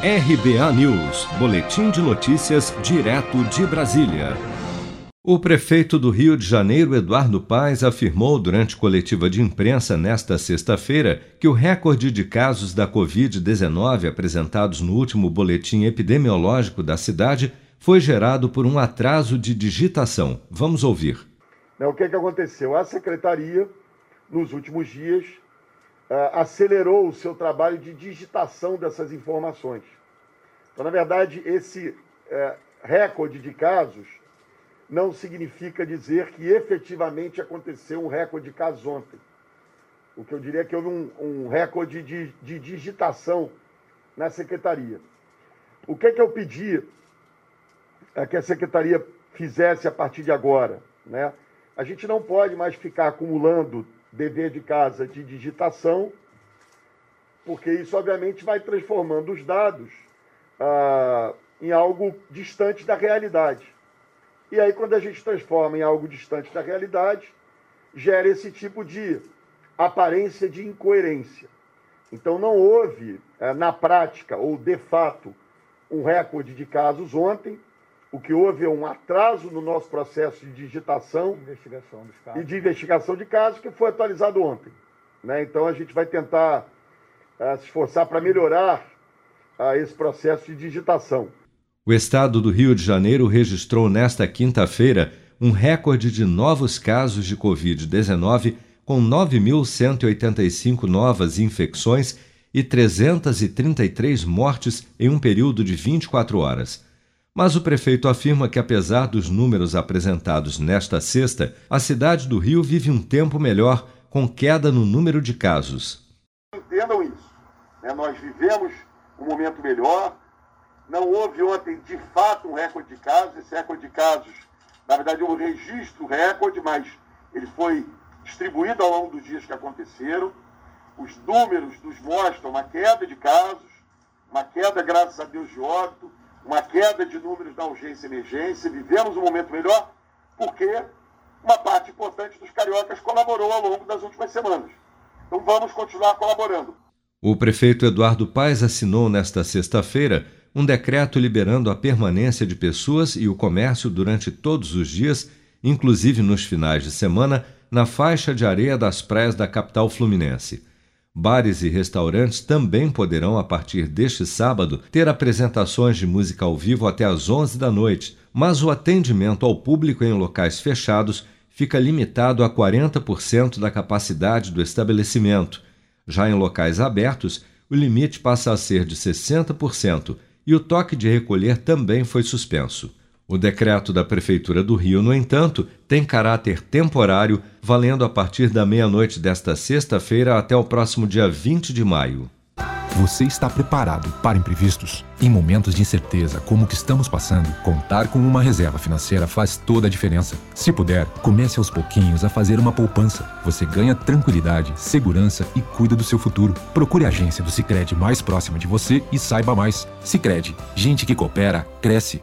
RBA News, Boletim de Notícias, direto de Brasília. O prefeito do Rio de Janeiro, Eduardo Paes, afirmou durante coletiva de imprensa nesta sexta-feira que o recorde de casos da Covid-19 apresentados no último boletim epidemiológico da cidade foi gerado por um atraso de digitação. Vamos ouvir. O que, é que aconteceu? A secretaria, nos últimos dias, acelerou o seu trabalho de digitação dessas informações. Então, na verdade, esse uh, recorde de casos não significa dizer que efetivamente aconteceu um recorde de casos ontem. O que eu diria é que houve um, um recorde de, de, digitação na secretaria. O que, é que eu pedi é que a secretaria fizesse a partir de agora? Né? A gente não pode mais ficar acumulando dever de casa de digitação, porque isso, obviamente, vai transformando os dados ah, em algo distante da realidade. E aí, quando a gente transforma em algo distante da realidade, gera esse tipo de aparência de incoerência. Então, não houve, eh, na prática ou de fato, um recorde de casos ontem, o que houve é um atraso no nosso processo de digitação e de investigação de casos que foi atualizado ontem. Né? Então a gente vai tentar uh, se esforçar para melhorar uh, esse processo de digitação. O estado do Rio de Janeiro registrou nesta quinta-feira um recorde de novos casos de Covid-19, com 9.185 novas infecções e 333 mortes em um período de 24 horas. Mas o prefeito afirma que, apesar dos números apresentados nesta sexta, a cidade do Rio vive um tempo melhor, com queda no número de casos. Entendam isso. Né? Nós vivemos um momento melhor. Não houve ontem, de fato, um recorde de casos. Esse recorde de casos, na verdade, é um registro recorde, mas ele foi distribuído ao longo dos dias que aconteceram. Os números nos mostram uma queda de casos, uma queda, graças a Deus, de óbito uma queda de números da urgência e emergência, vivemos um momento melhor, porque uma parte importante dos cariocas colaborou ao longo das últimas semanas. Então vamos continuar colaborando. O prefeito Eduardo Paes assinou nesta sexta-feira um decreto liberando a permanência de pessoas e o comércio durante todos os dias, inclusive nos finais de semana, na faixa de areia das praias da capital fluminense. Bares e restaurantes também poderão, a partir deste sábado, ter apresentações de música ao vivo até às 11 da noite, mas o atendimento ao público em locais fechados fica limitado a 40% da capacidade do estabelecimento. Já em locais abertos, o limite passa a ser de 60% e o toque de recolher também foi suspenso. O decreto da Prefeitura do Rio, no entanto, tem caráter temporário, valendo a partir da meia-noite desta sexta-feira até o próximo dia 20 de maio. Você está preparado para imprevistos? Em momentos de incerteza como o que estamos passando, contar com uma reserva financeira faz toda a diferença. Se puder, comece aos pouquinhos a fazer uma poupança. Você ganha tranquilidade, segurança e cuida do seu futuro. Procure a agência do Sicredi mais próxima de você e saiba mais. Sicredi, gente que coopera cresce